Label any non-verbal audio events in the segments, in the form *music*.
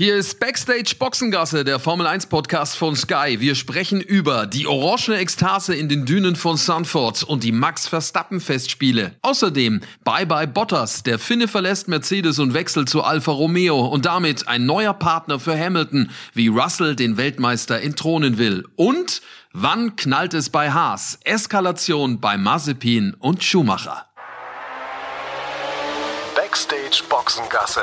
Hier ist Backstage Boxengasse, der Formel 1 Podcast von Sky. Wir sprechen über die orangene Ekstase in den Dünen von Sanford und die Max Verstappen Festspiele. Außerdem Bye Bye Bottas, der Finne verlässt Mercedes und wechselt zu Alfa Romeo und damit ein neuer Partner für Hamilton, wie Russell den Weltmeister entthronen will. Und wann knallt es bei Haas? Eskalation bei Mazepin und Schumacher. Backstage Boxengasse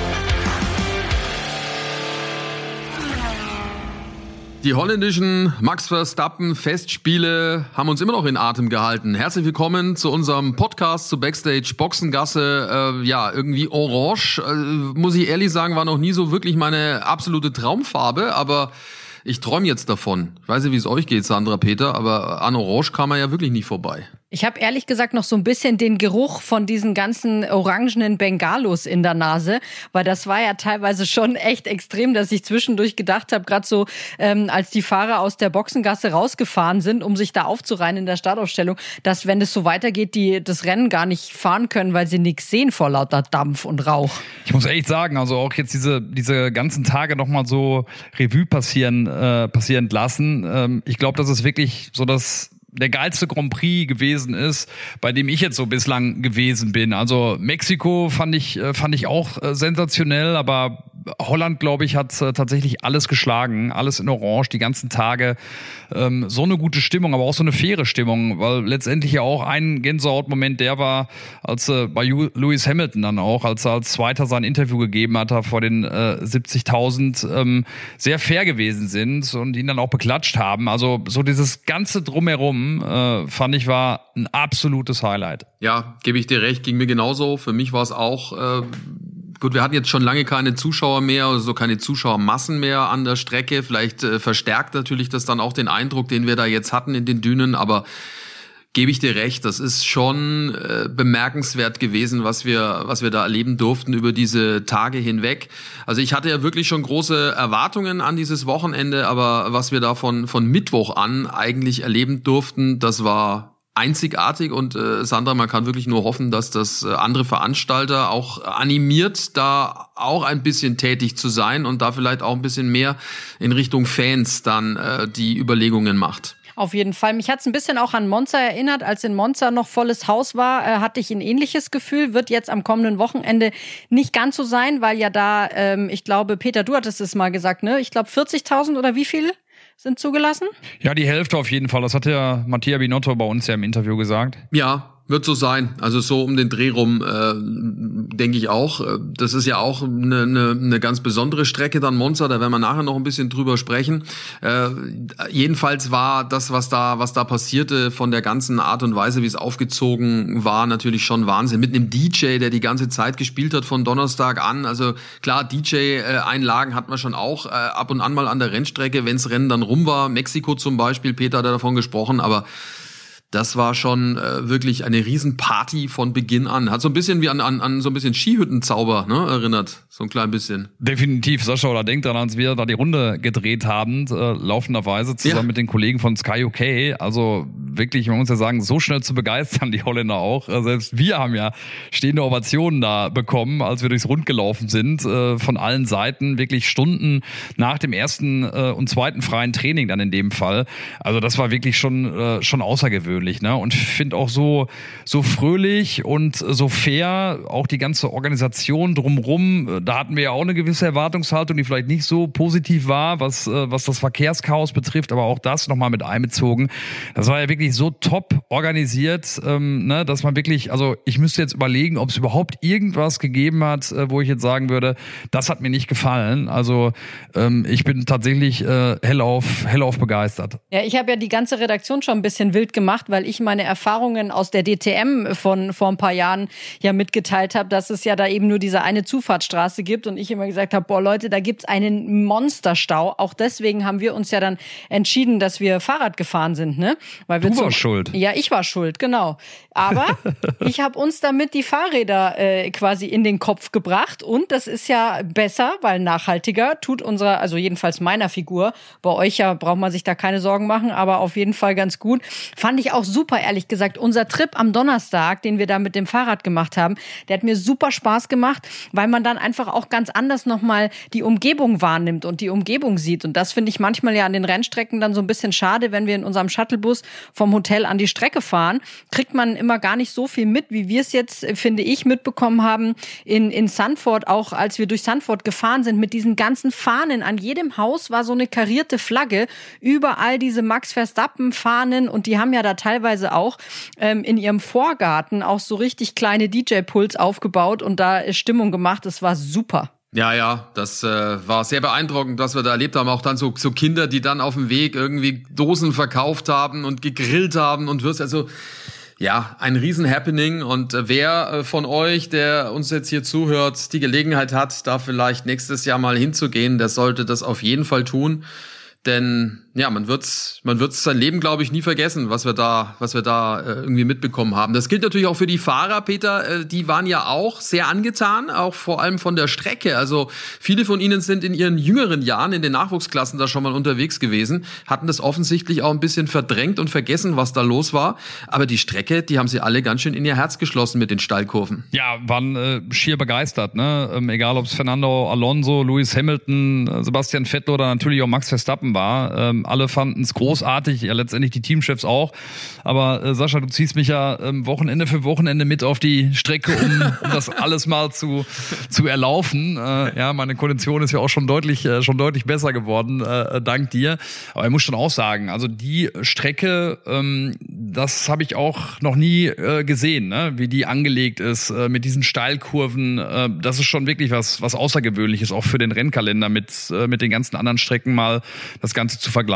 Die holländischen Max Verstappen Festspiele haben uns immer noch in Atem gehalten. Herzlich willkommen zu unserem Podcast zu Backstage Boxengasse. Äh, ja, irgendwie orange, äh, muss ich ehrlich sagen, war noch nie so wirklich meine absolute Traumfarbe, aber ich träume jetzt davon. Ich weiß nicht, wie es euch geht, Sandra Peter, aber an Orange kam er ja wirklich nicht vorbei. Ich habe ehrlich gesagt noch so ein bisschen den Geruch von diesen ganzen orangenen Bengalos in der Nase, weil das war ja teilweise schon echt extrem, dass ich zwischendurch gedacht habe, gerade so, ähm, als die Fahrer aus der Boxengasse rausgefahren sind, um sich da aufzureihen in der Startaufstellung, dass wenn es so weitergeht, die das Rennen gar nicht fahren können, weil sie nichts sehen vor lauter Dampf und Rauch. Ich muss echt sagen, also auch jetzt diese diese ganzen Tage nochmal so Revue passieren äh, passieren lassen. Ähm, ich glaube, das ist wirklich so das der geilste Grand Prix gewesen ist, bei dem ich jetzt so bislang gewesen bin. Also Mexiko fand ich äh, fand ich auch äh, sensationell, aber Holland, glaube ich, hat äh, tatsächlich alles geschlagen, alles in Orange, die ganzen Tage. Ähm, so eine gute Stimmung, aber auch so eine faire Stimmung, weil letztendlich ja auch ein Gänsehautmoment der war, als äh, bei Lewis Hamilton dann auch, als er als Zweiter sein Interview gegeben hat, vor den äh, 70.000 ähm, sehr fair gewesen sind und ihn dann auch beklatscht haben. Also so dieses ganze Drumherum äh, fand ich war ein absolutes Highlight. Ja, gebe ich dir recht, ging mir genauso. Für mich war es auch äh, Gut, wir hatten jetzt schon lange keine Zuschauer mehr, also keine Zuschauermassen mehr an der Strecke. Vielleicht äh, verstärkt natürlich das dann auch den Eindruck, den wir da jetzt hatten in den Dünen, aber gebe ich dir recht, das ist schon äh, bemerkenswert gewesen, was wir, was wir da erleben durften über diese Tage hinweg. Also ich hatte ja wirklich schon große Erwartungen an dieses Wochenende, aber was wir da von, von Mittwoch an eigentlich erleben durften, das war einzigartig und äh, Sandra, man kann wirklich nur hoffen, dass das äh, andere Veranstalter auch animiert, da auch ein bisschen tätig zu sein und da vielleicht auch ein bisschen mehr in Richtung Fans dann äh, die Überlegungen macht. Auf jeden Fall. Mich hat es ein bisschen auch an Monza erinnert. Als in Monza noch volles Haus war, äh, hatte ich ein ähnliches Gefühl. Wird jetzt am kommenden Wochenende nicht ganz so sein, weil ja da, ähm, ich glaube, Peter, du hattest es mal gesagt, ne? Ich glaube 40.000 oder wie viel? sind zugelassen? Ja, die Hälfte auf jeden Fall. Das hat ja Mattia Binotto bei uns ja im Interview gesagt. Ja, wird so sein. Also so um den Dreh rum, äh, denke ich auch. Äh, das ist ja auch eine, eine, eine ganz besondere Strecke dann Monza, da werden wir nachher noch ein bisschen drüber sprechen. Äh, jedenfalls war das, was da, was da passierte, von der ganzen Art und Weise, wie es aufgezogen war, natürlich schon Wahnsinn. Mit einem DJ, der die ganze Zeit gespielt hat von Donnerstag an. Also klar, DJ-Einlagen hat man schon auch äh, ab und an mal an der Rennstrecke, wenns Rennen dann rum war. Mexiko zum Beispiel, Peter hat davon gesprochen, aber das war schon äh, wirklich eine Riesenparty von Beginn an. Hat so ein bisschen wie an, an, an so ein bisschen Skihüttenzauber ne, erinnert. So ein klein bisschen. Definitiv, Sascha, oder denkt daran, als wir da die Runde gedreht haben, äh, laufenderweise zusammen ja. mit den Kollegen von Sky UK. Also wirklich, man muss ja sagen, so schnell zu begeistern, die Holländer auch. Äh, selbst wir haben ja stehende Ovationen da bekommen, als wir durchs Rund gelaufen sind, äh, von allen Seiten, wirklich Stunden nach dem ersten äh, und zweiten freien Training dann in dem Fall. Also das war wirklich schon, äh, schon außergewöhnlich persönlich, ne? Und finde auch so, so fröhlich und so fair, auch die ganze Organisation drumrum. Da hatten wir ja auch eine gewisse Erwartungshaltung, die vielleicht nicht so positiv war, was, äh, was das Verkehrschaos betrifft, aber auch das nochmal mit einbezogen. Das war ja wirklich so top organisiert, ähm, ne, dass man wirklich, also ich müsste jetzt überlegen, ob es überhaupt irgendwas gegeben hat, äh, wo ich jetzt sagen würde, das hat mir nicht gefallen. Also ähm, ich bin tatsächlich äh, hellauf, hellauf begeistert. Ja, ich habe ja die ganze Redaktion schon ein bisschen wild gemacht, weil ich meine Erfahrungen aus der DTM von vor ein paar Jahren ja mitgeteilt habe, dass es ja da eben nur diese eine Zufahrtsstraße gibt und ich immer gesagt habe, boah Leute, da gibt's einen Monsterstau. Auch deswegen haben wir uns ja dann entschieden, dass wir Fahrrad gefahren sind, ne? Weil wir Du warst schuld. Ja, ich war schuld, genau. Aber *laughs* ich habe uns damit die Fahrräder äh, quasi in den Kopf gebracht und das ist ja besser, weil nachhaltiger tut unserer, also jedenfalls meiner Figur. Bei euch ja braucht man sich da keine Sorgen machen, aber auf jeden Fall ganz gut. Fand ich auch super, ehrlich gesagt. Unser Trip am Donnerstag, den wir da mit dem Fahrrad gemacht haben, der hat mir super Spaß gemacht, weil man dann einfach auch ganz anders nochmal die Umgebung wahrnimmt und die Umgebung sieht. Und das finde ich manchmal ja an den Rennstrecken dann so ein bisschen schade, wenn wir in unserem Shuttlebus vom Hotel an die Strecke fahren, kriegt man immer gar nicht so viel mit, wie wir es jetzt, finde ich, mitbekommen haben in, in Sanford, auch als wir durch Sanford gefahren sind, mit diesen ganzen Fahnen. An jedem Haus war so eine karierte Flagge, überall diese Max Verstappen-Fahnen und die haben ja da teilweise auch ähm, in ihrem Vorgarten auch so richtig kleine DJ-Puls aufgebaut und da Stimmung gemacht. Es war super. Ja, ja, das äh, war sehr beeindruckend, was wir da erlebt haben. Auch dann so, so Kinder, die dann auf dem Weg irgendwie Dosen verkauft haben und gegrillt haben und wirst also ja, ein Riesen-Happening und äh, wer äh, von euch, der uns jetzt hier zuhört, die Gelegenheit hat, da vielleicht nächstes Jahr mal hinzugehen, der sollte das auf jeden Fall tun. Denn ja, man wird's, man wird's sein Leben, glaube ich, nie vergessen, was wir da, was wir da äh, irgendwie mitbekommen haben. Das gilt natürlich auch für die Fahrer, Peter. Äh, die waren ja auch sehr angetan, auch vor allem von der Strecke. Also viele von ihnen sind in ihren jüngeren Jahren in den Nachwuchsklassen da schon mal unterwegs gewesen, hatten das offensichtlich auch ein bisschen verdrängt und vergessen, was da los war. Aber die Strecke, die haben sie alle ganz schön in ihr Herz geschlossen mit den Steilkurven. Ja, waren äh, schier begeistert. Ne? Ähm, egal, ob es Fernando Alonso, Lewis Hamilton, äh, Sebastian Vettel oder natürlich auch Max Verstappen war. Ähm, alle fanden es großartig, ja letztendlich die Teamchefs auch. Aber äh, Sascha, du ziehst mich ja ähm, Wochenende für Wochenende mit auf die Strecke, um, um das alles mal zu, zu erlaufen. Äh, ja, meine Kondition ist ja auch schon deutlich, äh, schon deutlich besser geworden, äh, dank dir. Aber ich muss schon auch sagen, also die Strecke, ähm, das habe ich auch noch nie äh, gesehen, ne? wie die angelegt ist äh, mit diesen Steilkurven. Äh, das ist schon wirklich was, was Außergewöhnliches, auch für den Rennkalender mit, äh, mit den ganzen anderen Strecken mal das Ganze zu vergleichen.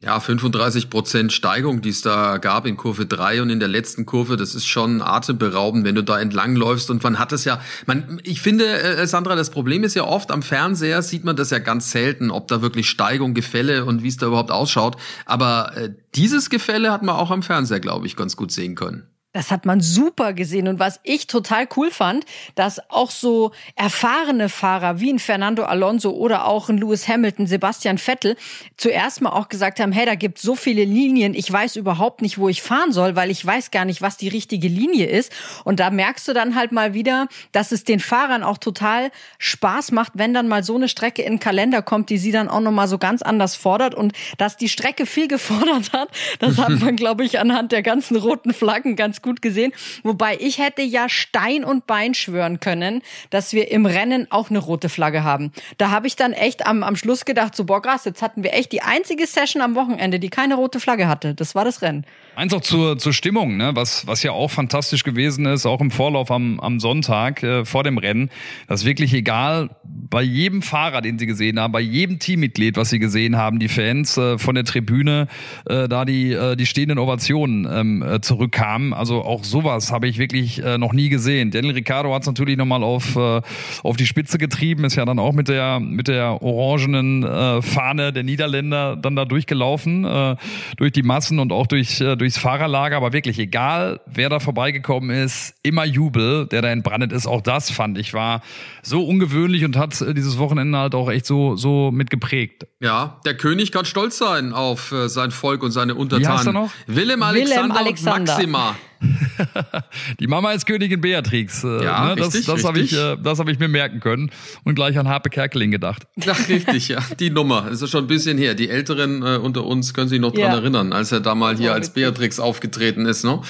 Ja, 35 Prozent Steigung, die es da gab in Kurve 3 und in der letzten Kurve, das ist schon atemberaubend, wenn du da entlang läufst. Und man hat es ja, man, ich finde, äh, Sandra, das Problem ist ja oft, am Fernseher sieht man das ja ganz selten, ob da wirklich Steigung, Gefälle und wie es da überhaupt ausschaut. Aber äh, dieses Gefälle hat man auch am Fernseher, glaube ich, ganz gut sehen können. Das hat man super gesehen. Und was ich total cool fand, dass auch so erfahrene Fahrer wie ein Fernando Alonso oder auch ein Lewis Hamilton, Sebastian Vettel zuerst mal auch gesagt haben, hey, da gibt so viele Linien, ich weiß überhaupt nicht, wo ich fahren soll, weil ich weiß gar nicht, was die richtige Linie ist. Und da merkst du dann halt mal wieder, dass es den Fahrern auch total Spaß macht, wenn dann mal so eine Strecke in den Kalender kommt, die sie dann auch nochmal so ganz anders fordert und dass die Strecke viel *laughs* gefordert hat, das hat man, *laughs* glaube ich, anhand der ganzen roten Flaggen ganz ganz gut gesehen. Wobei ich hätte ja Stein und Bein schwören können, dass wir im Rennen auch eine rote Flagge haben. Da habe ich dann echt am, am Schluss gedacht, so boah krass, jetzt hatten wir echt die einzige Session am Wochenende, die keine rote Flagge hatte. Das war das Rennen. Eins auch zur, zur Stimmung, ne? was, was ja auch fantastisch gewesen ist, auch im Vorlauf am, am Sonntag äh, vor dem Rennen, dass wirklich egal, bei jedem Fahrer, den sie gesehen haben, bei jedem Teammitglied, was sie gesehen haben, die Fans äh, von der Tribüne, äh, da die, äh, die stehenden Ovationen ähm, äh, zurückkamen. Also auch sowas habe ich wirklich äh, noch nie gesehen. Daniel Ricciardo hat es natürlich nochmal auf, äh, auf die Spitze getrieben, ist ja dann auch mit der, mit der orangenen äh, Fahne der Niederländer dann da durchgelaufen, äh, durch die Massen und auch durch, äh, durch durchs Fahrerlager, aber wirklich egal, wer da vorbeigekommen ist, immer Jubel, der da entbrannt ist. Auch das fand ich war so ungewöhnlich und hat äh, dieses Wochenende halt auch echt so, so mitgeprägt. Ja, der König kann stolz sein auf äh, sein Volk und seine Untertanen. Wie heißt er noch? Willem Alexander, Willem Alexander. Maxima. *laughs* die Mama ist Königin Beatrix. Äh, ja, ne? das, richtig, das habe ich, äh, das hab ich mir merken können und gleich an Harpe Kerkeling gedacht. Ach, richtig, ja. *laughs* Die Nummer. Das ist schon ein bisschen her. Die Älteren äh, unter uns können sich noch dran ja. erinnern, als er da mal hier als Beatrix aufgetreten ist. Ne?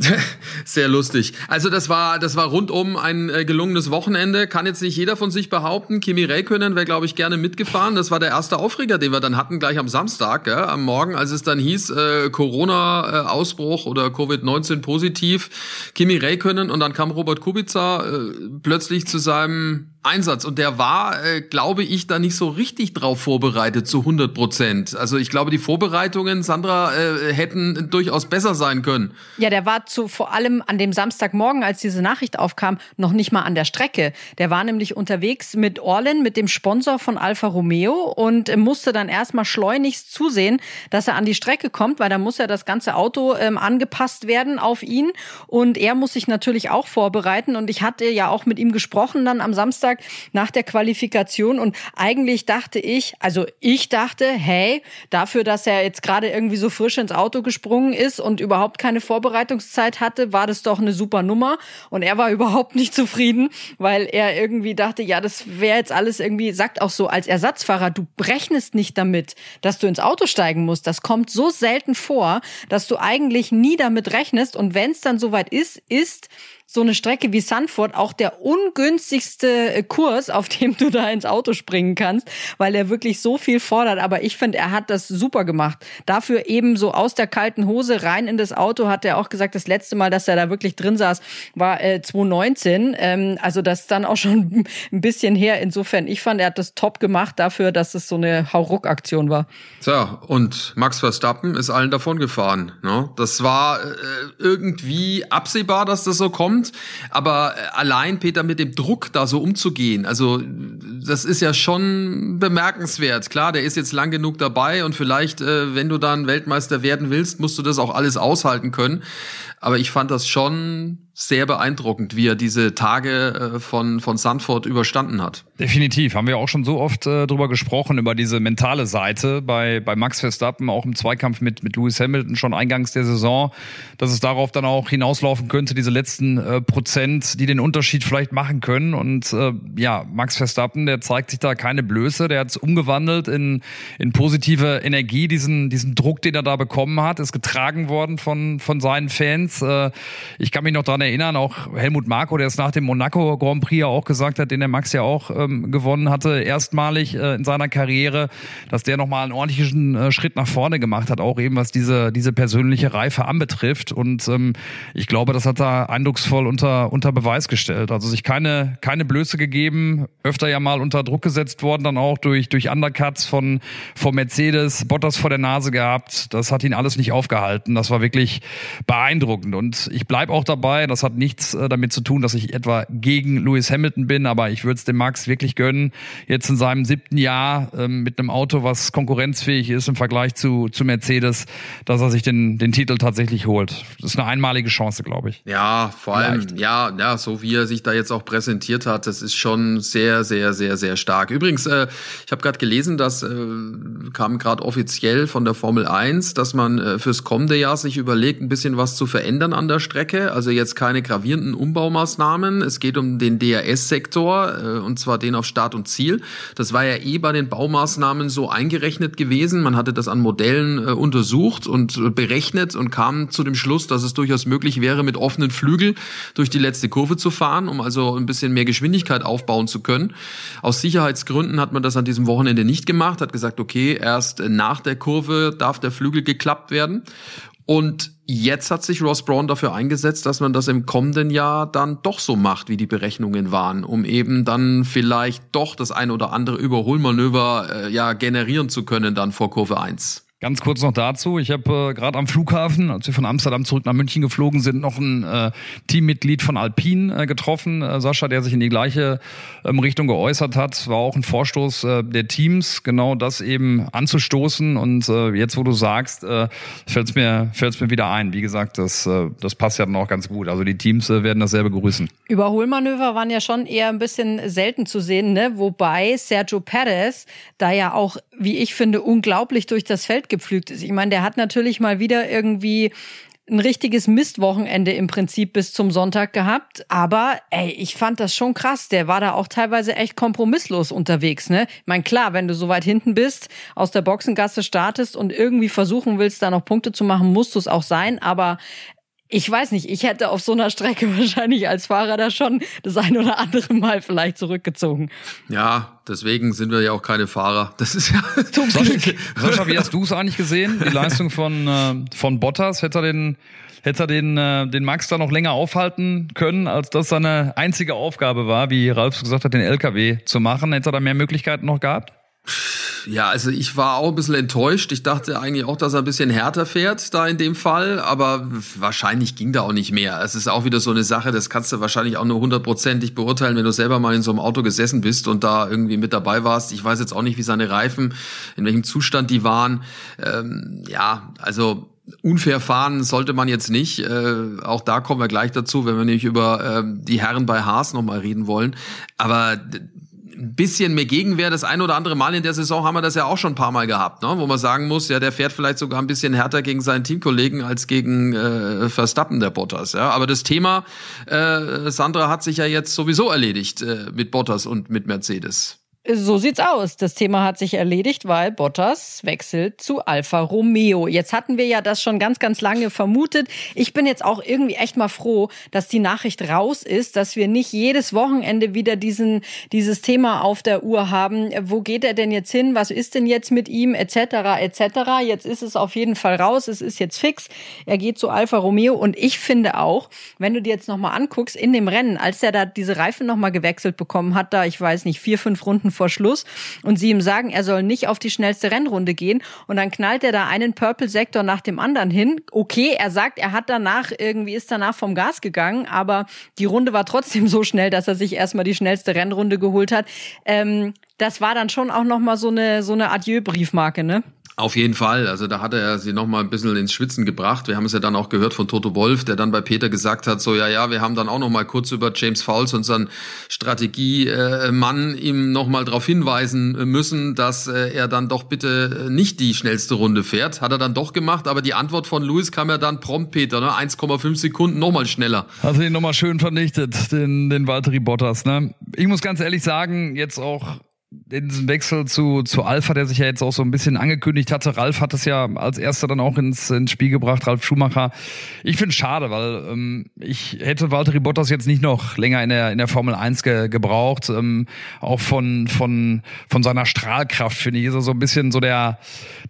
*laughs* Sehr lustig. Also das war das war rundum ein äh, gelungenes Wochenende. Kann jetzt nicht jeder von sich behaupten. Kimi Räikkönen wäre glaube ich gerne mitgefahren. Das war der erste Aufreger, den wir dann hatten gleich am Samstag, gell? am Morgen, als es dann hieß äh, Corona Ausbruch oder Covid-19 positiv. Kimi Räikkönen und dann kam Robert Kubica äh, plötzlich zu seinem Einsatz und der war, äh, glaube ich, da nicht so richtig drauf vorbereitet zu 100 Prozent. Also ich glaube, die Vorbereitungen, Sandra, äh, hätten durchaus besser sein können. Ja, der war zu vor allem an dem Samstagmorgen, als diese Nachricht aufkam, noch nicht mal an der Strecke. Der war nämlich unterwegs mit Orlen, mit dem Sponsor von Alfa Romeo und musste dann erstmal schleunigst zusehen, dass er an die Strecke kommt, weil da muss ja das ganze Auto ähm, angepasst werden auf ihn und er muss sich natürlich auch vorbereiten und ich hatte ja auch mit ihm gesprochen dann am Samstag Samstag nach der Qualifikation. Und eigentlich dachte ich, also ich dachte, hey, dafür, dass er jetzt gerade irgendwie so frisch ins Auto gesprungen ist und überhaupt keine Vorbereitungszeit hatte, war das doch eine super Nummer. Und er war *laughs* überhaupt nicht zufrieden, weil er irgendwie dachte, ja, das wäre jetzt alles irgendwie, sagt auch so als Ersatzfahrer, du rechnest nicht damit, dass du ins Auto steigen musst. Das kommt so selten vor, dass du eigentlich nie damit rechnest. Und wenn es dann soweit ist, ist so eine Strecke wie Sanford auch der ungünstigste äh, Kurs, auf dem du da ins Auto springen kannst, weil er wirklich so viel fordert. Aber ich finde, er hat das super gemacht. Dafür eben so aus der kalten Hose rein in das Auto hat er auch gesagt, das letzte Mal, dass er da wirklich drin saß, war äh, 2019. Ähm, also das ist dann auch schon *laughs* ein bisschen her. Insofern, ich fand, er hat das top gemacht dafür, dass es so eine Hauruck-Aktion war. Tja, und Max Verstappen ist allen davon gefahren. Ne? Das war äh, irgendwie absehbar, dass das so kommt kommt. Aber äh, allein, Peter, mit dem Druck da so umzugehen, also das ist ja schon bemerkenswert. Klar, der ist jetzt lang genug dabei und vielleicht, äh, wenn du dann Weltmeister werden willst, musst du das auch alles aushalten können. Aber ich fand das schon sehr beeindruckend, wie er diese Tage äh, von, von Sanford überstanden hat. Definitiv. Haben wir auch schon so oft äh, drüber gesprochen, über diese mentale Seite bei, bei Max Verstappen, auch im Zweikampf mit, mit Lewis Hamilton schon eingangs der Saison, dass es darauf dann auch hinauslaufen könnte, diese letzten äh, Prozent, die den Unterschied vielleicht machen können. Und äh, ja, Max Verstappen, der zeigt sich da keine Blöße, der hat es umgewandelt in, in positive Energie, diesen, diesen Druck, den er da bekommen hat, ist getragen worden von, von seinen Fans. Äh, ich kann mich noch daran erinnern, auch Helmut Marko, der es nach dem Monaco Grand Prix ja auch gesagt hat, den der Max ja auch ähm, gewonnen hatte, erstmalig äh, in seiner Karriere, dass der nochmal einen ordentlichen äh, Schritt nach vorne gemacht hat, auch eben was diese, diese persönliche Reife anbetrifft. Und ähm, ich glaube, das hat er eindrucksvoll unter, unter Beweis gestellt. Also sich keine, keine Blöße gegeben, öfter ja mal unter Druck gesetzt worden, dann auch durch, durch Undercuts von, von Mercedes, Bottas vor der Nase gehabt. Das hat ihn alles nicht aufgehalten. Das war wirklich beeindruckend. Und ich bleibe auch dabei, das hat nichts äh, damit zu tun, dass ich etwa gegen Lewis Hamilton bin, aber ich würde es dem Max wirklich gönnen, jetzt in seinem siebten Jahr ähm, mit einem Auto, was konkurrenzfähig ist im Vergleich zu, zu Mercedes, dass er sich den, den Titel tatsächlich holt. Das ist eine einmalige Chance, glaube ich. Ja, vor allem, Vielleicht. ja, ja, so wie er sich da jetzt auch präsentiert hat, das ist schon sehr, sehr, sehr, sehr stark. Übrigens, äh, ich habe gerade gelesen, dass äh, kam gerade offiziell von der Formel 1, dass man äh, fürs kommende Jahr sich überlegt, ein bisschen was zu verändern an der Strecke. Also jetzt keine gravierenden Umbaumaßnahmen. Es geht um den DRS-Sektor äh, und zwar den auf Start und Ziel. Das war ja eh bei den Baumaßnahmen so eingerechnet gewesen. Man hatte das an Modellen äh, untersucht und äh, berechnet und kam zu dem Schluss, dass es durchaus möglich wäre, mit offenen Flügel durch die letzte Kurve zu fahren, um also ein bisschen mehr Geschwindigkeit aufbauen zu können. Aus Sicherheitsgründen hat man das an diesem Wochenende nicht gemacht, hat gesagt, okay, erst nach der Kurve darf der Flügel geklappt werden. Und jetzt hat sich Ross Braun dafür eingesetzt, dass man das im kommenden Jahr dann doch so macht, wie die Berechnungen waren, um eben dann vielleicht doch das ein oder andere Überholmanöver äh, ja generieren zu können dann vor Kurve 1. Ganz kurz noch dazu. Ich habe äh, gerade am Flughafen, als wir von Amsterdam zurück nach München geflogen sind, noch ein äh, Teammitglied von Alpine äh, getroffen. Äh, Sascha, der sich in die gleiche ähm, Richtung geäußert hat. War auch ein Vorstoß äh, der Teams, genau das eben anzustoßen. Und äh, jetzt, wo du sagst, äh, fällt es mir, fällt's mir wieder ein. Wie gesagt, das, äh, das passt ja dann auch ganz gut. Also die Teams äh, werden dasselbe begrüßen. Überholmanöver waren ja schon eher ein bisschen selten zu sehen, ne? Wobei Sergio Perez da ja auch, wie ich finde, unglaublich durch das Feld gepflügt ist. Ich meine, der hat natürlich mal wieder irgendwie ein richtiges Mistwochenende im Prinzip bis zum Sonntag gehabt. Aber ey, ich fand das schon krass. Der war da auch teilweise echt kompromisslos unterwegs. Ne? Ich meine, klar, wenn du so weit hinten bist, aus der Boxengasse startest und irgendwie versuchen willst, da noch Punkte zu machen, musst du es auch sein. Aber Ich weiß nicht, ich hätte auf so einer Strecke *laughs* wahrscheinlich als Fahrer da schon das ein oder andere Mal vielleicht zurückgezogen. Ja, deswegen sind wir ja auch keine Fahrer. Das ist ja. *laughs* Sascha, Sascha, wie hast du es eigentlich gesehen? Die Leistung von, äh, von Bottas? Hätte er den, hätte er den, äh, den Max da noch länger aufhalten können, als das seine einzige Aufgabe war, wie Ralf gesagt hat, den LKW zu machen? Hätte er da mehr Möglichkeiten noch gehabt? Ja, also ich war auch ein bisschen enttäuscht. Ich dachte eigentlich auch, dass er ein bisschen härter fährt da in dem Fall, aber wahrscheinlich ging da auch nicht mehr. Es ist auch wieder so eine Sache, das kannst du wahrscheinlich auch nur hundertprozentig beurteilen, wenn du selber mal in so einem Auto gesessen bist und da irgendwie mit dabei warst. Ich weiß jetzt auch nicht, wie seine Reifen, in welchem Zustand die waren. Ähm, ja, also unfair fahren sollte man jetzt nicht. Äh, auch da kommen wir gleich dazu, wenn wir nämlich über äh, die Herren bei Haas nochmal reden wollen. Aber bisschen mehr Gegenwehr. Das ein oder andere Mal in der Saison haben wir das ja auch schon ein paar Mal gehabt, ne? wo man sagen muss, ja, der fährt vielleicht sogar ein bisschen härter gegen seinen Teamkollegen als gegen äh, Verstappen, der Bottas. Ja? Aber das Thema, äh, Sandra, hat sich ja jetzt sowieso erledigt äh, mit Bottas und mit Mercedes. So sieht's aus. Das Thema hat sich erledigt, weil Bottas wechselt zu Alfa Romeo. Jetzt hatten wir ja das schon ganz, ganz lange vermutet. Ich bin jetzt auch irgendwie echt mal froh, dass die Nachricht raus ist, dass wir nicht jedes Wochenende wieder diesen, dieses Thema auf der Uhr haben. Wo geht er denn jetzt hin? Was ist denn jetzt mit ihm? Etc. etc. Jetzt ist es auf jeden Fall raus. Es ist jetzt fix. Er geht zu Alfa Romeo und ich finde auch, wenn du dir jetzt nochmal anguckst in dem Rennen, als er da diese Reifen nochmal gewechselt bekommen hat, da ich weiß nicht vier, fünf Runden vor Schluss und sie ihm sagen, er soll nicht auf die schnellste Rennrunde gehen und dann knallt er da einen Purple-Sektor nach dem anderen hin. Okay, er sagt, er hat danach, irgendwie ist danach vom Gas gegangen, aber die Runde war trotzdem so schnell, dass er sich erstmal die schnellste Rennrunde geholt hat. Ähm, das war dann schon auch nochmal so eine, so eine Adieu-Briefmarke, ne? Auf jeden Fall. Also da hat er sie noch mal ein bisschen ins Schwitzen gebracht. Wir haben es ja dann auch gehört von Toto Wolf, der dann bei Peter gesagt hat, so ja, ja, wir haben dann auch noch mal kurz über James Fowles, unseren Strategiemann, ihm noch mal darauf hinweisen müssen, dass äh, er dann doch bitte nicht die schnellste Runde fährt. Hat er dann doch gemacht, aber die Antwort von Lewis kam ja dann prompt, Peter, ne? 1,5 Sekunden noch mal schneller. Hat ihn noch mal schön vernichtet, den, den Valtteri Bottas. Ne? Ich muss ganz ehrlich sagen, jetzt auch diesen Wechsel zu, zu Alpha, der sich ja jetzt auch so ein bisschen angekündigt hatte. Ralf hat es ja als erster dann auch ins, ins Spiel gebracht, Ralf Schumacher. Ich finde es schade, weil ähm, ich hätte Valtteri Bottas jetzt nicht noch länger in der, in der Formel 1 ge, gebraucht. Ähm, auch von, von, von seiner Strahlkraft, finde ich, ist er so ein bisschen so der,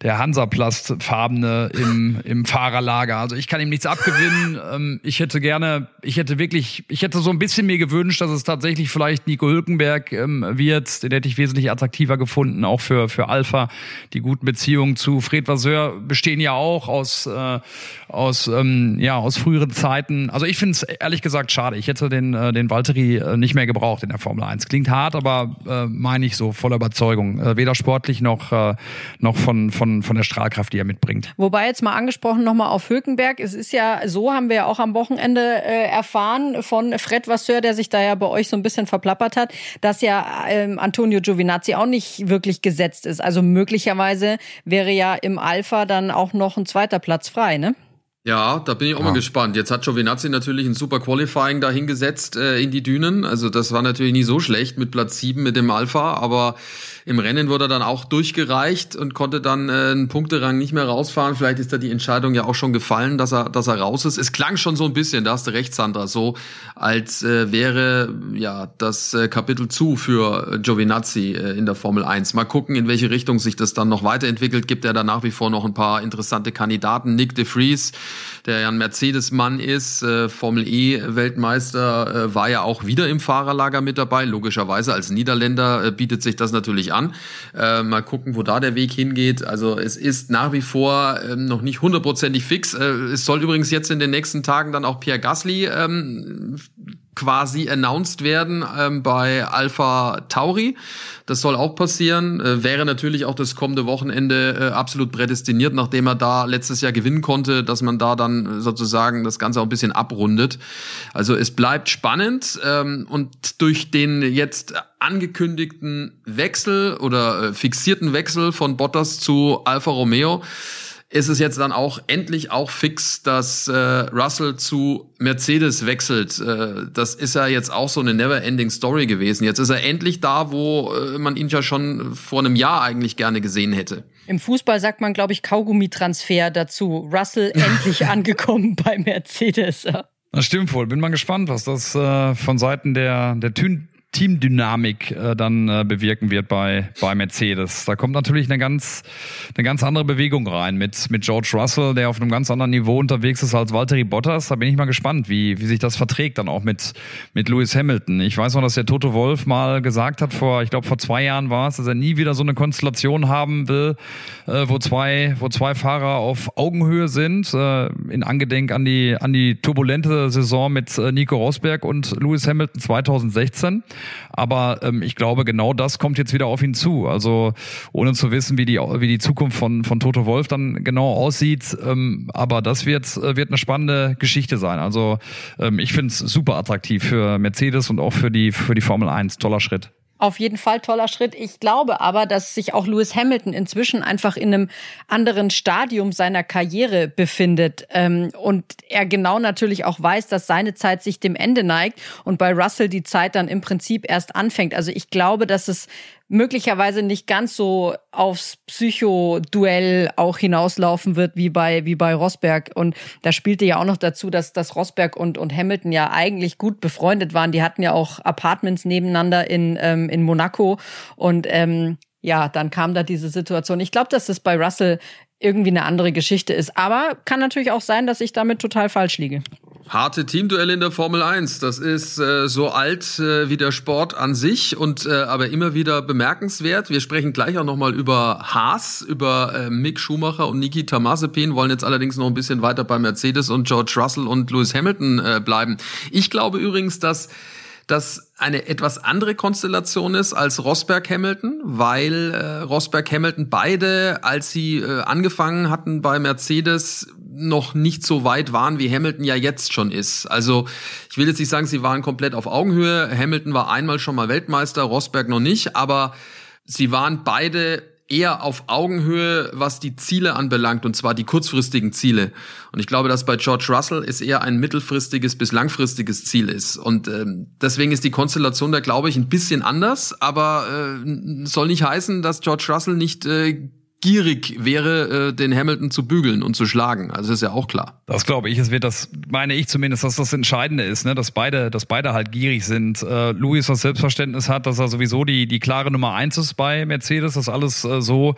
der Hansaplastfarbene im, im Fahrerlager. Also ich kann ihm nichts abgewinnen. Ähm, ich hätte gerne, ich hätte wirklich, ich hätte so ein bisschen mir gewünscht, dass es tatsächlich vielleicht Nico Hülkenberg ähm, wird. Den hätte ich wesentlich attraktiver gefunden, auch für, für Alpha. Die guten Beziehungen zu Fred Vasseur bestehen ja auch aus, äh, aus, ähm, ja, aus früheren Zeiten. Also ich finde es ehrlich gesagt schade. Ich hätte den, äh, den Valtteri äh, nicht mehr gebraucht in der Formel 1. Klingt hart, aber äh, meine ich so voller Überzeugung. Äh, weder sportlich noch, äh, noch von, von, von der Strahlkraft, die er mitbringt. Wobei jetzt mal angesprochen nochmal auf Hülkenberg. Es ist ja so, haben wir ja auch am Wochenende äh, erfahren von Fred Vasseur, der sich da ja bei euch so ein bisschen verplappert hat, dass ja ähm, Antonio Giovinazzi Giovinazzi auch nicht wirklich gesetzt ist. Also möglicherweise wäre ja im Alpha dann auch noch ein zweiter Platz frei, ne? Ja, da bin ich auch ja. mal gespannt. Jetzt hat Giovinazzi natürlich ein super Qualifying da hingesetzt äh, in die Dünen. Also das war natürlich nie so schlecht mit Platz 7 mit dem Alpha, aber im Rennen wurde er dann auch durchgereicht und konnte dann äh, einen Punkterang nicht mehr rausfahren. Vielleicht ist da die Entscheidung ja auch schon gefallen, dass er, dass er raus ist. Es klang schon so ein bisschen, da hast du recht, Sandra, so als äh, wäre ja das äh, Kapitel zu für Giovinazzi äh, in der Formel 1. Mal gucken, in welche Richtung sich das dann noch weiterentwickelt. Gibt er da nach wie vor noch ein paar interessante Kandidaten. Nick de Vries, der ja ein Mercedes-Mann ist, äh, Formel E-Weltmeister, äh, war ja auch wieder im Fahrerlager mit dabei. Logischerweise als Niederländer äh, bietet sich das natürlich an. Äh, mal gucken, wo da der Weg hingeht. Also es ist nach wie vor ähm, noch nicht hundertprozentig fix. Äh, es soll übrigens jetzt in den nächsten Tagen dann auch Pierre Gasly ähm, quasi announced werden ähm, bei Alpha Tauri. Das soll auch passieren. Äh, wäre natürlich auch das kommende Wochenende äh, absolut prädestiniert, nachdem er da letztes Jahr gewinnen konnte, dass man da dann sozusagen das Ganze auch ein bisschen abrundet. Also es bleibt spannend ähm, und durch den jetzt angekündigten Wechsel oder äh, fixierten Wechsel von Bottas zu Alfa Romeo ist es jetzt dann auch endlich auch fix, dass äh, Russell zu Mercedes wechselt. Äh, das ist ja jetzt auch so eine never-ending Story gewesen. Jetzt ist er endlich da, wo äh, man ihn ja schon vor einem Jahr eigentlich gerne gesehen hätte. Im Fußball sagt man, glaube ich, Kaugummitransfer dazu. Russell *laughs* endlich angekommen bei Mercedes. Das stimmt wohl. Bin mal gespannt, was das äh, von Seiten der, der Tün Teamdynamik äh, dann äh, bewirken wird bei, bei Mercedes. Da kommt natürlich eine ganz, eine ganz andere Bewegung rein mit, mit George Russell, der auf einem ganz anderen Niveau unterwegs ist als Valtteri Bottas. Da bin ich mal gespannt, wie, wie sich das verträgt dann auch mit, mit Lewis Hamilton. Ich weiß noch, dass der Toto Wolf mal gesagt hat, vor, ich glaube, vor zwei Jahren war es, dass er nie wieder so eine Konstellation haben will, äh, wo zwei, wo zwei Fahrer auf Augenhöhe sind, äh, in Angedenk an die, an die turbulente Saison mit äh, Nico Rosberg und Lewis Hamilton 2016. Aber ähm, ich glaube, genau das kommt jetzt wieder auf ihn zu. Also ohne zu wissen, wie die, wie die Zukunft von, von Toto Wolf dann genau aussieht. Ähm, aber das wird, äh, wird eine spannende Geschichte sein. Also ähm, ich finde es super attraktiv für Mercedes und auch für die, für die Formel 1. Toller Schritt. Auf jeden Fall toller Schritt. Ich glaube aber, dass sich auch Lewis Hamilton inzwischen einfach in einem anderen Stadium seiner Karriere befindet ähm, und er genau natürlich auch weiß, dass seine Zeit sich dem Ende neigt und bei Russell die Zeit dann im Prinzip erst anfängt. Also ich glaube, dass es möglicherweise nicht ganz so aufs Psychoduell auch hinauslaufen wird wie bei, wie bei Rosberg. Und da spielte ja auch noch dazu, dass, dass Rosberg und, und Hamilton ja eigentlich gut befreundet waren. Die hatten ja auch Apartments nebeneinander in, ähm, in Monaco. Und ähm, ja, dann kam da diese Situation. Ich glaube, dass das bei Russell irgendwie eine andere Geschichte ist. Aber kann natürlich auch sein, dass ich damit total falsch liege. Harte Teamduelle in der Formel 1. Das ist äh, so alt äh, wie der Sport an sich und äh, aber immer wieder bemerkenswert. Wir sprechen gleich auch nochmal über Haas, über äh, Mick Schumacher und Nikita Mazepin, wollen jetzt allerdings noch ein bisschen weiter bei Mercedes und George Russell und Lewis Hamilton äh, bleiben. Ich glaube übrigens, dass das eine etwas andere Konstellation ist als Rosberg-Hamilton, weil äh, Rosberg-Hamilton beide, als sie äh, angefangen hatten bei Mercedes, noch nicht so weit waren, wie Hamilton ja jetzt schon ist. Also ich will jetzt nicht sagen, sie waren komplett auf Augenhöhe. Hamilton war einmal schon mal Weltmeister, Rosberg noch nicht, aber sie waren beide eher auf Augenhöhe, was die Ziele anbelangt, und zwar die kurzfristigen Ziele. Und ich glaube, dass bei George Russell es eher ein mittelfristiges bis langfristiges Ziel ist. Und ähm, deswegen ist die Konstellation da, glaube ich, ein bisschen anders, aber äh, soll nicht heißen, dass George Russell nicht äh, gierig wäre, äh, den Hamilton zu bügeln und zu schlagen. Also ist ja auch klar. Das glaube ich. Es wird das, meine ich zumindest, dass das Entscheidende ist, ne? dass beide, dass beide halt gierig sind. Äh, Louis das Selbstverständnis hat, dass er sowieso die, die klare Nummer eins ist bei Mercedes, dass alles äh, so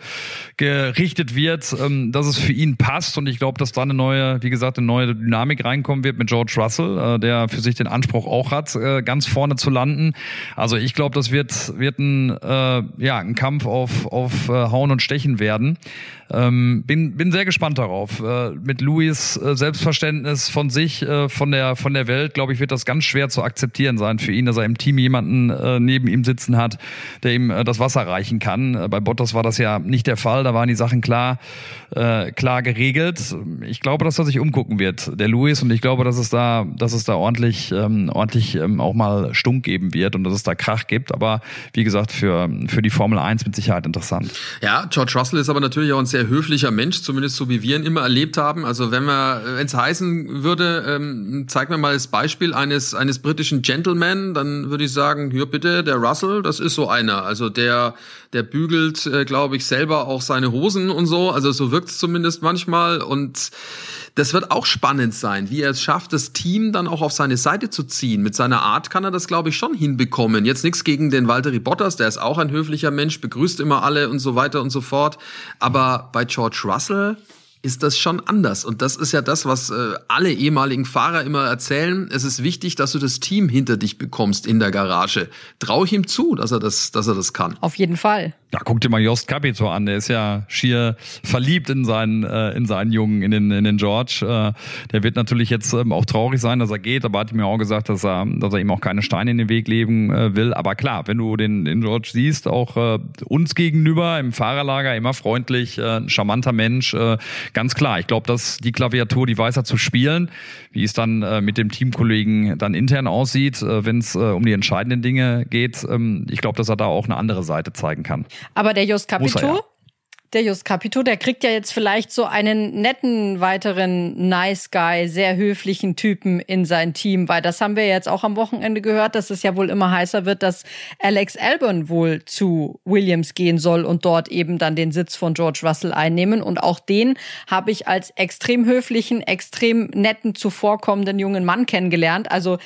gerichtet wird, ähm, dass es für ihn passt. Und ich glaube, dass da eine neue, wie gesagt, eine neue Dynamik reinkommen wird mit George Russell, äh, der für sich den Anspruch auch hat, äh, ganz vorne zu landen. Also ich glaube, das wird, wird ein, äh, ja, ein Kampf auf, auf äh, Hauen und Stechen werden werden. Ähm, bin, bin sehr gespannt darauf. Äh, mit Louis äh, Selbstverständnis von sich, äh, von der, von der Welt, glaube ich, wird das ganz schwer zu akzeptieren sein für ihn, dass er im Team jemanden äh, neben ihm sitzen hat, der ihm äh, das Wasser reichen kann. Äh, bei Bottas war das ja nicht der Fall. Da waren die Sachen klar, klar geregelt. Ich glaube, dass er sich umgucken wird, der Louis, und ich glaube, dass es da, dass es da ordentlich, ähm, ordentlich ähm, auch mal Stunk geben wird und dass es da Krach gibt. Aber wie gesagt, für, für die Formel 1 mit Sicherheit interessant. Ja, George Russell ist aber natürlich auch ein sehr höflicher Mensch, zumindest so wie wir ihn immer erlebt haben. Also wenn wir, wenn es heißen würde, ähm, zeig mir mal das Beispiel eines eines britischen Gentleman, dann würde ich sagen, hier bitte, der Russell, das ist so einer. Also der der bügelt, äh, glaube ich, selber auch seine Hosen und so. Also so wirkt's zumindest manchmal und das wird auch spannend sein, wie er es schafft, das Team dann auch auf seine Seite zu ziehen. Mit seiner Art kann er das, glaube ich, schon hinbekommen. Jetzt nichts gegen den Valtteri Bottas, der ist auch ein höflicher Mensch, begrüßt immer alle und so weiter und so fort. Aber bei George Russell ist das schon anders. Und das ist ja das, was äh, alle ehemaligen Fahrer immer erzählen. Es ist wichtig, dass du das Team hinter dich bekommst in der Garage. Trau ich ihm zu, dass er das, dass er das kann. Auf jeden Fall. Ja, guck dir mal Jost Capito an, der ist ja schier verliebt in seinen, äh, in seinen Jungen, in den, in den George. Äh, der wird natürlich jetzt ähm, auch traurig sein, dass er geht, aber hat mir auch gesagt, dass er, dass er ihm auch keine Steine in den Weg legen äh, will. Aber klar, wenn du den, den George siehst, auch äh, uns gegenüber im Fahrerlager immer freundlich, äh, ein charmanter Mensch, äh, ganz klar. Ich glaube, dass die Klaviatur, die weiß er zu spielen, wie es dann äh, mit dem Teamkollegen dann intern aussieht, äh, wenn es äh, um die entscheidenden Dinge geht. Ähm, ich glaube, dass er da auch eine andere Seite zeigen kann. Aber der Just Capito, ja. der Just Capito, der kriegt ja jetzt vielleicht so einen netten weiteren Nice Guy, sehr höflichen Typen in sein Team, weil das haben wir jetzt auch am Wochenende gehört, dass es ja wohl immer heißer wird, dass Alex Albon wohl zu Williams gehen soll und dort eben dann den Sitz von George Russell einnehmen. Und auch den habe ich als extrem höflichen, extrem netten, zuvorkommenden jungen Mann kennengelernt. Also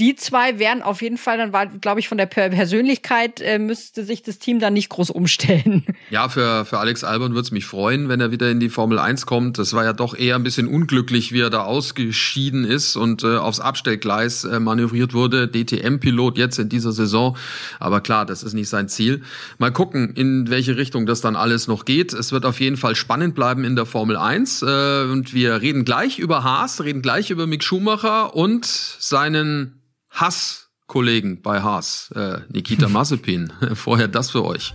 die zwei wären auf jeden Fall, dann war, glaube ich, von der Persönlichkeit äh, müsste sich das Team dann nicht groß umstellen. *laughs* Ja, für, für Alex Albon würde es mich freuen, wenn er wieder in die Formel 1 kommt. Das war ja doch eher ein bisschen unglücklich, wie er da ausgeschieden ist und äh, aufs Abstellgleis äh, manövriert wurde. DTM-Pilot jetzt in dieser Saison. Aber klar, das ist nicht sein Ziel. Mal gucken, in welche Richtung das dann alles noch geht. Es wird auf jeden Fall spannend bleiben in der Formel 1. Äh, und wir reden gleich über Haas, reden gleich über Mick Schumacher und seinen Hass-Kollegen bei Haas, äh, Nikita Mazepin. *laughs* Vorher das für euch.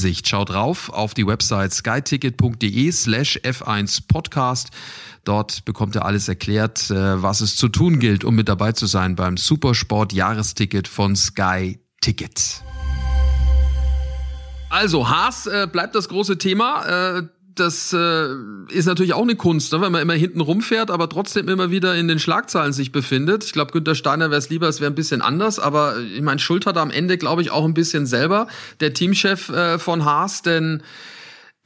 Hinsicht. Schaut drauf auf die Website skyticket.de slash F1 Podcast. Dort bekommt ihr alles erklärt, äh, was es zu tun gilt, um mit dabei zu sein beim Supersport Jahresticket von Sky Ticket. Also Haas äh, bleibt das große Thema. Äh, das äh, ist natürlich auch eine Kunst, ne? wenn man immer hinten rumfährt, aber trotzdem immer wieder in den Schlagzeilen sich befindet. Ich glaube, Günter Steiner wäre es lieber, es wäre ein bisschen anders, aber ich meine, Schuld hat am Ende, glaube ich, auch ein bisschen selber der Teamchef äh, von Haas, denn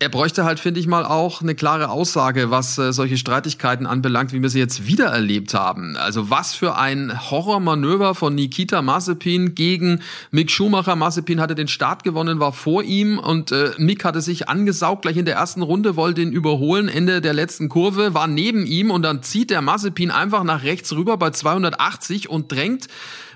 er bräuchte halt, finde ich mal, auch eine klare Aussage, was äh, solche Streitigkeiten anbelangt, wie wir sie jetzt wieder erlebt haben. Also was für ein Horrormanöver von Nikita Mazepin gegen Mick Schumacher. Mazepin hatte den Start gewonnen, war vor ihm und äh, Mick hatte sich angesaugt gleich in der ersten Runde, wollte ihn überholen, Ende der letzten Kurve, war neben ihm und dann zieht der Mazepin einfach nach rechts rüber bei 280 und drängt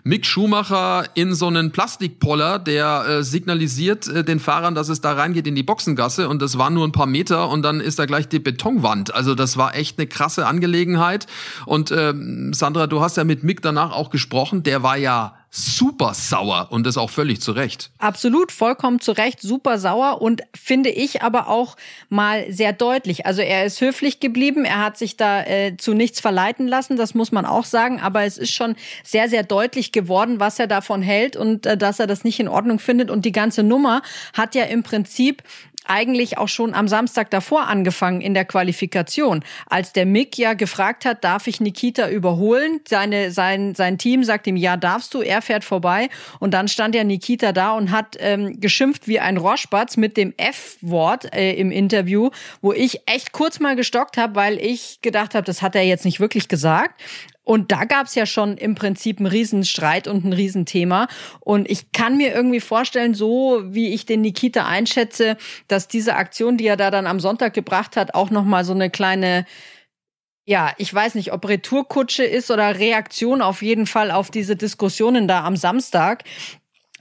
Mick Schumacher in so einen Plastikpoller, der äh, signalisiert äh, den Fahrern, dass es da reingeht in die Boxengasse und das waren nur ein paar Meter und dann ist da gleich die Betonwand. Also das war echt eine krasse Angelegenheit. Und ähm, Sandra, du hast ja mit Mick danach auch gesprochen, der war ja super sauer und das auch völlig zu Recht. Absolut, vollkommen zu Recht, super sauer und finde ich aber auch mal sehr deutlich. Also er ist höflich geblieben, er hat sich da äh, zu nichts verleiten lassen, das muss man auch sagen, aber es ist schon sehr, sehr deutlich geworden, was er davon hält und äh, dass er das nicht in Ordnung findet und die ganze Nummer hat ja im Prinzip eigentlich auch schon am Samstag davor angefangen in der Qualifikation, als der Mick ja gefragt hat, darf ich Nikita überholen? Seine, sein, sein Team sagt ihm, ja, darfst du. Er fährt vorbei und dann stand ja Nikita da und hat ähm, geschimpft wie ein Roschbatz mit dem F-Wort äh, im Interview, wo ich echt kurz mal gestockt habe, weil ich gedacht habe, das hat er jetzt nicht wirklich gesagt. Und da gab's ja schon im Prinzip einen Riesenstreit und ein Riesenthema. Und ich kann mir irgendwie vorstellen, so wie ich den Nikita einschätze, dass diese Aktion, die er da dann am Sonntag gebracht hat, auch nochmal so eine kleine ja, ich weiß nicht, ob Retourkutsche ist oder Reaktion auf jeden Fall auf diese Diskussionen da am Samstag.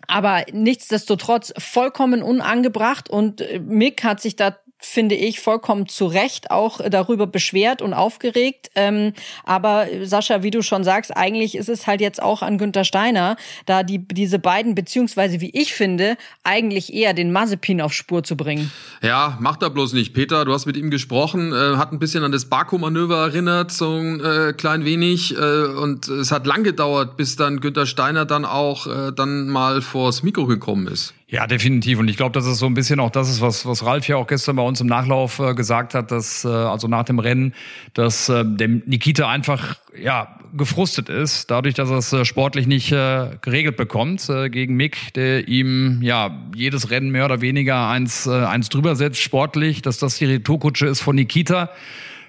Aber nichtsdestotrotz vollkommen unangebracht und Mick hat sich da finde ich, vollkommen zu Recht auch darüber beschwert und aufgeregt. Ähm, aber Sascha, wie du schon sagst, eigentlich ist es halt jetzt auch an Günter Steiner, da die, diese beiden, beziehungsweise wie ich finde, eigentlich eher den Mazepin auf Spur zu bringen. Ja, macht er bloß nicht. Peter, du hast mit ihm gesprochen, äh, hat ein bisschen an das Baku-Manöver erinnert, so ein äh, klein wenig. Äh, und es hat lang gedauert, bis dann Günter Steiner dann auch äh, dann mal vors Mikro gekommen ist. Ja, definitiv. Und ich glaube, das ist so ein bisschen auch das ist, was, was Ralf ja auch gestern bei uns im Nachlauf äh, gesagt hat, dass, äh, also nach dem Rennen, dass äh, der Nikita einfach ja gefrustet ist, dadurch, dass er es äh, sportlich nicht äh, geregelt bekommt äh, gegen Mick, der ihm ja jedes Rennen mehr oder weniger eins, äh, eins drüber setzt, sportlich, dass das die Retourkutsche ist von Nikita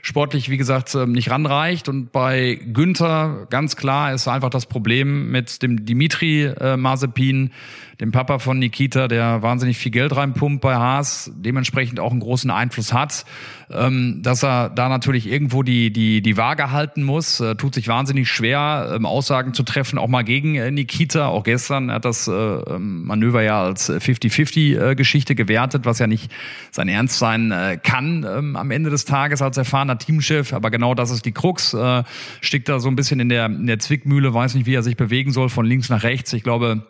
sportlich, wie gesagt, ähm, nicht ranreicht. Und bei Günther ganz klar ist einfach das Problem mit dem Dimitri äh, Mazepin, dem Papa von Nikita, der wahnsinnig viel Geld reinpumpt bei Haas, dementsprechend auch einen großen Einfluss hat, ähm, dass er da natürlich irgendwo die, die, die Waage halten muss, äh, tut sich wahnsinnig schwer, ähm, Aussagen zu treffen, auch mal gegen äh, Nikita. Auch gestern hat das äh, ähm, Manöver ja als 50-50-Geschichte gewertet, was ja nicht sein Ernst sein kann ähm, am Ende des Tages als erfahrener Teamchef. Aber genau das ist die Krux. Äh, stickt da so ein bisschen in der, in der Zwickmühle, weiß nicht, wie er sich bewegen soll, von links nach rechts. Ich glaube,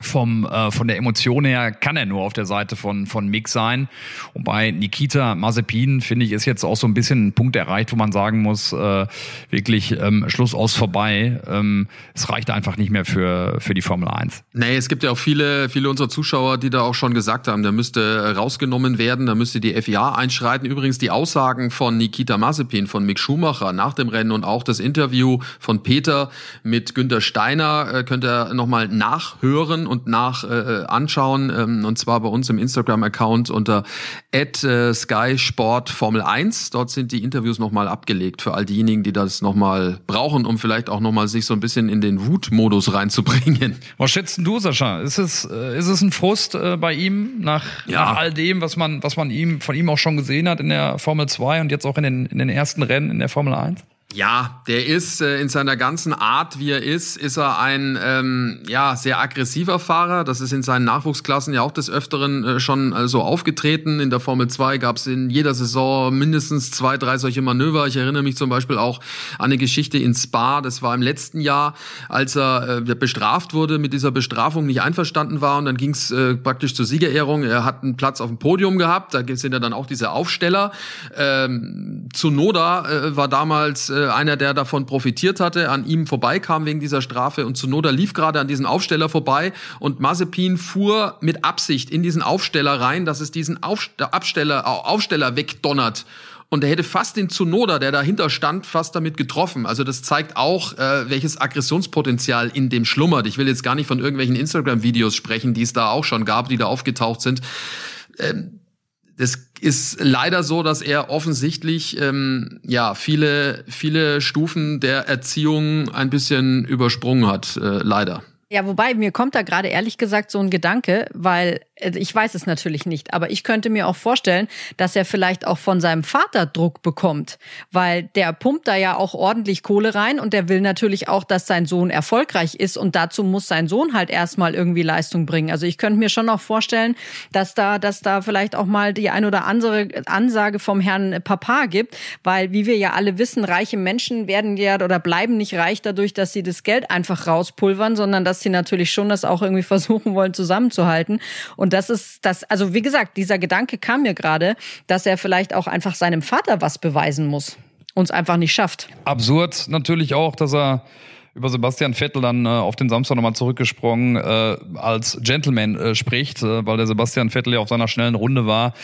vom äh, von der Emotion her kann er nur auf der Seite von von Mick sein. Und bei Nikita Mazepin finde ich ist jetzt auch so ein bisschen ein Punkt erreicht wo man sagen muss äh, wirklich ähm, Schluss aus vorbei. Ähm, es reicht einfach nicht mehr für für die Formel 1 nee es gibt ja auch viele viele unserer Zuschauer die da auch schon gesagt haben der müsste rausgenommen werden da müsste die FIA einschreiten. Übrigens die Aussagen von Nikita Mazepin von Mick Schumacher nach dem Rennen und auch das Interview von Peter mit Günter Steiner äh, könnt ihr noch mal nachhören und nach äh, anschauen. Ähm, und zwar bei uns im Instagram-Account unter äh, Sky Sport Formel 1. Dort sind die Interviews nochmal abgelegt für all diejenigen, die das nochmal brauchen, um vielleicht auch nochmal sich so ein bisschen in den Wutmodus reinzubringen. Was schätzt du, Sascha? Ist es, äh, ist es ein Frust äh, bei ihm nach, ja. nach all dem, was man, was man ihm, von ihm auch schon gesehen hat in der Formel 2 und jetzt auch in den, in den ersten Rennen in der Formel 1? Ja, der ist äh, in seiner ganzen Art, wie er ist, ist er ein ähm, ja sehr aggressiver Fahrer. Das ist in seinen Nachwuchsklassen ja auch des Öfteren äh, schon äh, so aufgetreten. In der Formel 2 gab es in jeder Saison mindestens zwei, drei solche Manöver. Ich erinnere mich zum Beispiel auch an eine Geschichte in Spa. Das war im letzten Jahr, als er äh, bestraft wurde, mit dieser Bestrafung nicht einverstanden war und dann ging es äh, praktisch zur Siegerehrung. Er hat einen Platz auf dem Podium gehabt. Da sind ja dann auch diese Aufsteller. Ähm, Tsunoda äh, war damals äh, einer, der davon profitiert hatte, an ihm vorbeikam wegen dieser Strafe und Zunoda lief gerade an diesen Aufsteller vorbei und Mazepin fuhr mit Absicht in diesen Aufsteller rein, dass es diesen Aufsteller, Aufsteller wegdonnert. Und er hätte fast den Zunoda, der dahinter stand, fast damit getroffen. Also das zeigt auch, äh, welches Aggressionspotenzial in dem schlummert. Ich will jetzt gar nicht von irgendwelchen Instagram-Videos sprechen, die es da auch schon gab, die da aufgetaucht sind. Ähm, das ist leider so, dass er offensichtlich ähm, ja viele viele Stufen der Erziehung ein bisschen übersprungen hat, äh, leider. Ja, wobei mir kommt da gerade ehrlich gesagt so ein Gedanke, weil ich weiß es natürlich nicht, aber ich könnte mir auch vorstellen, dass er vielleicht auch von seinem Vater Druck bekommt, weil der pumpt da ja auch ordentlich Kohle rein und der will natürlich auch, dass sein Sohn erfolgreich ist und dazu muss sein Sohn halt erstmal irgendwie Leistung bringen. Also ich könnte mir schon auch vorstellen, dass da, dass da vielleicht auch mal die ein oder andere Ansage vom Herrn Papa gibt, weil wie wir ja alle wissen, reiche Menschen werden ja oder bleiben nicht reich dadurch, dass sie das Geld einfach rauspulvern, sondern dass dass sie natürlich schon das auch irgendwie versuchen wollen zusammenzuhalten. Und das ist das, also wie gesagt, dieser Gedanke kam mir gerade, dass er vielleicht auch einfach seinem Vater was beweisen muss. Uns einfach nicht schafft. Absurd natürlich auch, dass er über Sebastian Vettel dann äh, auf den Samstag nochmal zurückgesprungen, äh, als Gentleman äh, spricht, äh, weil der Sebastian Vettel ja auf seiner schnellen Runde war,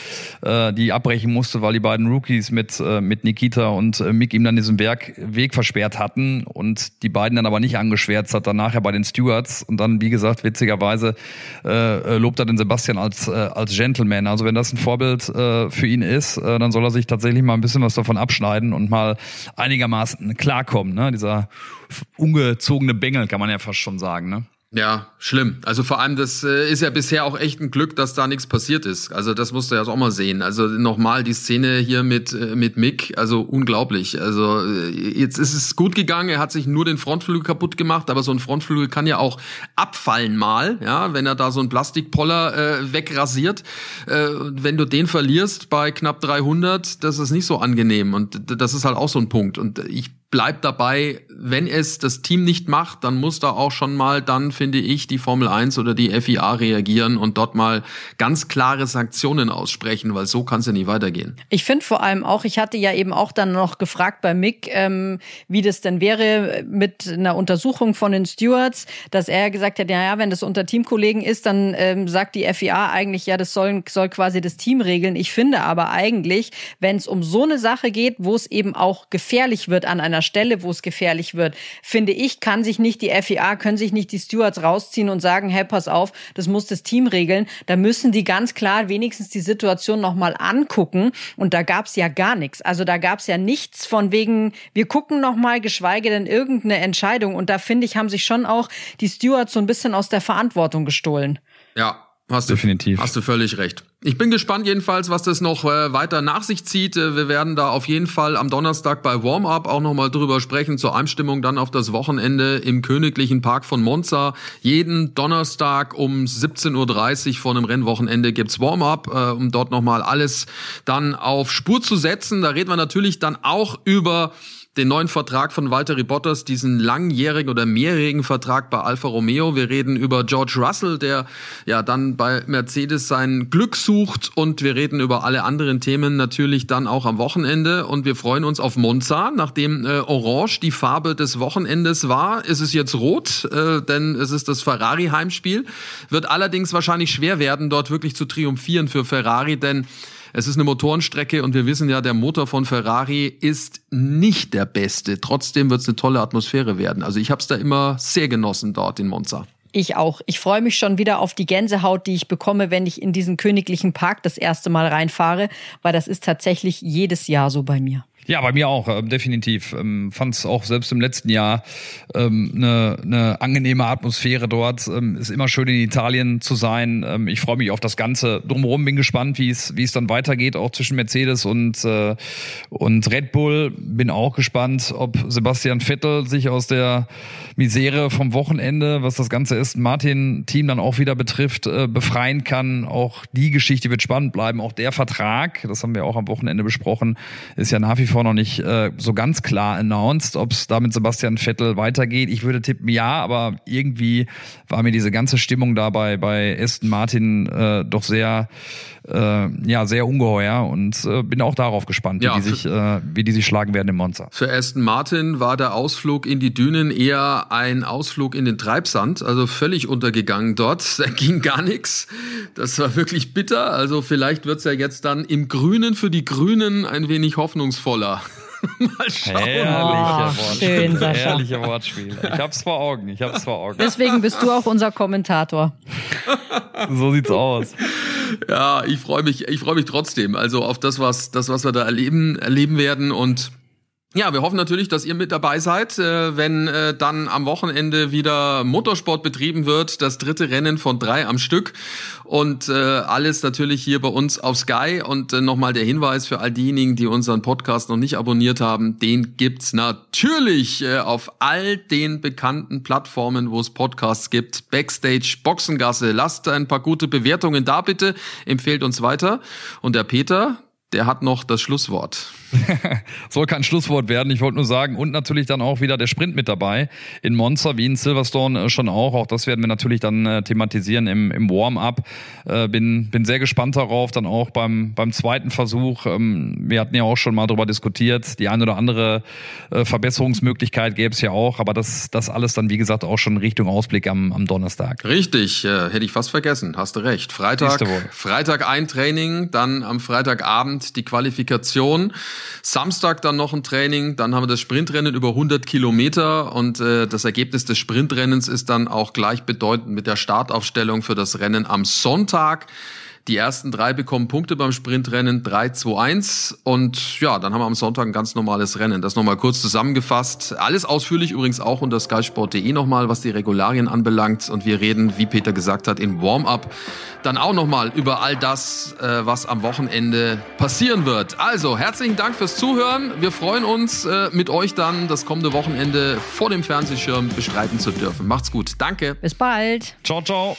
äh, die abbrechen musste, weil die beiden Rookies mit, äh, mit Nikita und äh, Mick ihm dann diesen Werk, Weg versperrt hatten und die beiden dann aber nicht angeschwärzt hat, dann nachher bei den Stewards und dann, wie gesagt, witzigerweise äh, äh, lobt er den Sebastian als, äh, als Gentleman. Also wenn das ein Vorbild äh, für ihn ist, äh, dann soll er sich tatsächlich mal ein bisschen was davon abschneiden und mal einigermaßen klarkommen. Ne? Dieser ungezogene Bengel, kann man ja fast schon sagen, ne? Ja, schlimm. Also vor allem, das äh, ist ja bisher auch echt ein Glück, dass da nichts passiert ist. Also das musst du ja auch mal sehen. Also nochmal die Szene hier mit äh, mit Mick, also unglaublich. Also äh, jetzt ist es gut gegangen. Er hat sich nur den Frontflügel kaputt gemacht, aber so ein Frontflügel kann ja auch abfallen mal, ja, wenn er da so ein Plastikpoller äh, wegrasiert. Äh, wenn du den verlierst bei knapp 300, das ist nicht so angenehm und das ist halt auch so ein Punkt. Und ich bleibt dabei, wenn es das Team nicht macht, dann muss da auch schon mal dann, finde ich, die Formel 1 oder die FIA reagieren und dort mal ganz klare Sanktionen aussprechen, weil so kann es ja nicht weitergehen. Ich finde vor allem auch, ich hatte ja eben auch dann noch gefragt bei Mick, ähm, wie das denn wäre mit einer Untersuchung von den Stewards, dass er gesagt hat, ja, ja, wenn das unter Teamkollegen ist, dann ähm, sagt die FIA eigentlich, ja, das soll, soll quasi das Team regeln. Ich finde aber eigentlich, wenn es um so eine Sache geht, wo es eben auch gefährlich wird an einer Stelle, wo es gefährlich gefährlich wird, finde ich, kann sich nicht die FIA, können sich nicht die Stewards rausziehen und sagen, hey, pass auf, das muss das Team regeln. Da müssen die ganz klar wenigstens die Situation nochmal angucken. Und da gab es ja gar nichts. Also da gab es ja nichts von wegen, wir gucken nochmal, geschweige denn irgendeine Entscheidung. Und da finde ich, haben sich schon auch die Stewards so ein bisschen aus der Verantwortung gestohlen. Ja, Hast du, Definitiv. Hast du völlig recht. Ich bin gespannt jedenfalls, was das noch äh, weiter nach sich zieht. Äh, wir werden da auf jeden Fall am Donnerstag bei Warm-Up auch nochmal drüber sprechen, zur Einstimmung dann auf das Wochenende im Königlichen Park von Monza. Jeden Donnerstag um 17.30 Uhr vor einem Rennwochenende gibt's Warm-Up, äh, um dort nochmal alles dann auf Spur zu setzen. Da reden wir natürlich dann auch über den neuen Vertrag von Walter Bottas, diesen langjährigen oder mehrjährigen Vertrag bei Alfa Romeo. Wir reden über George Russell, der ja dann bei Mercedes sein Glück sucht und wir reden über alle anderen Themen natürlich dann auch am Wochenende und wir freuen uns auf Monza, nachdem äh, Orange die Farbe des Wochenendes war, ist es jetzt rot, äh, denn es ist das Ferrari Heimspiel. Wird allerdings wahrscheinlich schwer werden, dort wirklich zu triumphieren für Ferrari, denn es ist eine Motorenstrecke und wir wissen ja, der Motor von Ferrari ist nicht der beste. Trotzdem wird es eine tolle Atmosphäre werden. Also ich habe es da immer sehr genossen dort in Monza. Ich auch. Ich freue mich schon wieder auf die Gänsehaut, die ich bekomme, wenn ich in diesen königlichen Park das erste Mal reinfahre, weil das ist tatsächlich jedes Jahr so bei mir. Ja, bei mir auch, äh, definitiv. Ähm, Fand es auch selbst im letzten Jahr ähm, eine, eine angenehme Atmosphäre dort. Ähm, ist immer schön in Italien zu sein. Ähm, ich freue mich auf das Ganze drumherum, bin gespannt, wie es wie es dann weitergeht, auch zwischen Mercedes und, äh, und Red Bull. Bin auch gespannt, ob Sebastian Vettel sich aus der Misere vom Wochenende, was das Ganze ist, Martin-Team dann auch wieder betrifft, äh, befreien kann. Auch die Geschichte wird spannend bleiben. Auch der Vertrag, das haben wir auch am Wochenende besprochen, ist ja nach wie vor noch nicht äh, so ganz klar announced, ob es da mit Sebastian Vettel weitergeht. Ich würde tippen ja, aber irgendwie war mir diese ganze Stimmung dabei bei Aston Martin äh, doch sehr äh, ja sehr ungeheuer und äh, bin auch darauf gespannt, wie, ja, die sich, äh, wie die sich schlagen werden im Monster. Für Aston Martin war der Ausflug in die Dünen eher ein Ausflug in den Treibsand, also völlig untergegangen dort. *laughs* Da ging gar nichts. Das war wirklich bitter. Also vielleicht wird's ja jetzt dann im Grünen für die Grünen ein wenig hoffnungsvoller. *laughs* Mal schauen. Herrlicher oh, Wortspiel. Schön, Sascha. Herrlicher Wortspiel. Ich hab's vor Augen. Ich hab's vor Augen. Deswegen bist du auch unser Kommentator. so sieht's aus. Ja, ich freue mich, ich freue mich trotzdem. Also auf das, was, das, was wir da erleben, erleben werden und ja, wir hoffen natürlich, dass ihr mit dabei seid, äh, wenn äh, dann am Wochenende wieder Motorsport betrieben wird, das dritte Rennen von drei am Stück. Und äh, alles natürlich hier bei uns auf Sky. Und nochmal der Hinweis für all diejenigen, die unseren Podcast noch nicht abonniert haben, den gibt's natürlich auf all den bekannten Plattformen, wo es Podcasts gibt. Backstage, Boxengasse, lasst ein paar gute Bewertungen da bitte, empfehlt uns weiter. Und der Peter, der hat noch das Schlusswort. *laughs* Soll kein Schlusswort werden. Ich wollte nur sagen, und natürlich dann auch wieder der Sprint mit dabei. In Monza wie in Silverstone äh, schon auch. Auch das werden wir natürlich dann äh, thematisieren im, im Warm-up. Äh, bin, bin sehr gespannt darauf, dann auch beim, beim zweiten Versuch. Ähm, wir hatten ja auch schon mal darüber diskutiert. Die eine oder andere äh, Verbesserungsmöglichkeit gäbe es ja auch. Aber das, das alles dann, wie gesagt, auch schon Richtung Ausblick am, am Donnerstag. Richtig, äh, hätte ich fast vergessen. Hast du recht. Freitag, Freitag ein Training, dann am Freitagabend die Qualifikation. Samstag dann noch ein Training, dann haben wir das Sprintrennen über 100 Kilometer und äh, das Ergebnis des Sprintrennens ist dann auch gleichbedeutend mit der Startaufstellung für das Rennen am Sonntag. Die ersten drei bekommen Punkte beim Sprintrennen 3, 2, 1 und ja, dann haben wir am Sonntag ein ganz normales Rennen. Das nochmal kurz zusammengefasst. Alles ausführlich übrigens auch unter skysport.de nochmal, was die Regularien anbelangt und wir reden, wie Peter gesagt hat, in Warm-up dann auch nochmal über all das, äh, was am Wochenende passieren wird. Also, herzlichen Dank fürs Zuhören. Wir freuen uns, äh, mit euch dann das kommende Wochenende vor dem Fernsehschirm bestreiten zu dürfen. Macht's gut. Danke. Bis bald. Ciao, ciao.